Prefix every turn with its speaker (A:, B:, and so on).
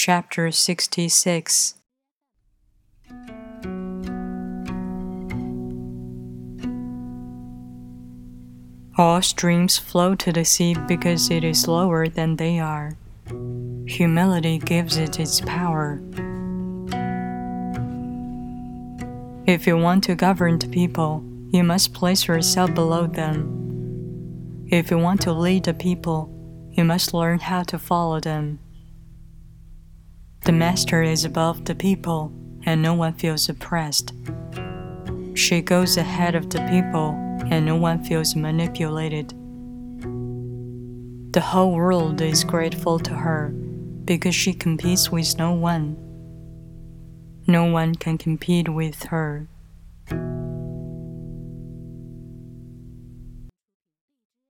A: Chapter 66 All streams flow to the sea because it is lower than they are. Humility gives it its power. If you want to govern the people, you must place yourself below them. If you want to lead the people, you must learn how to follow them. The master is above the people, and no one feels oppressed. She goes ahead of the people, and no one feels manipulated. The whole world is grateful to her because she competes with no one. No one can compete with her.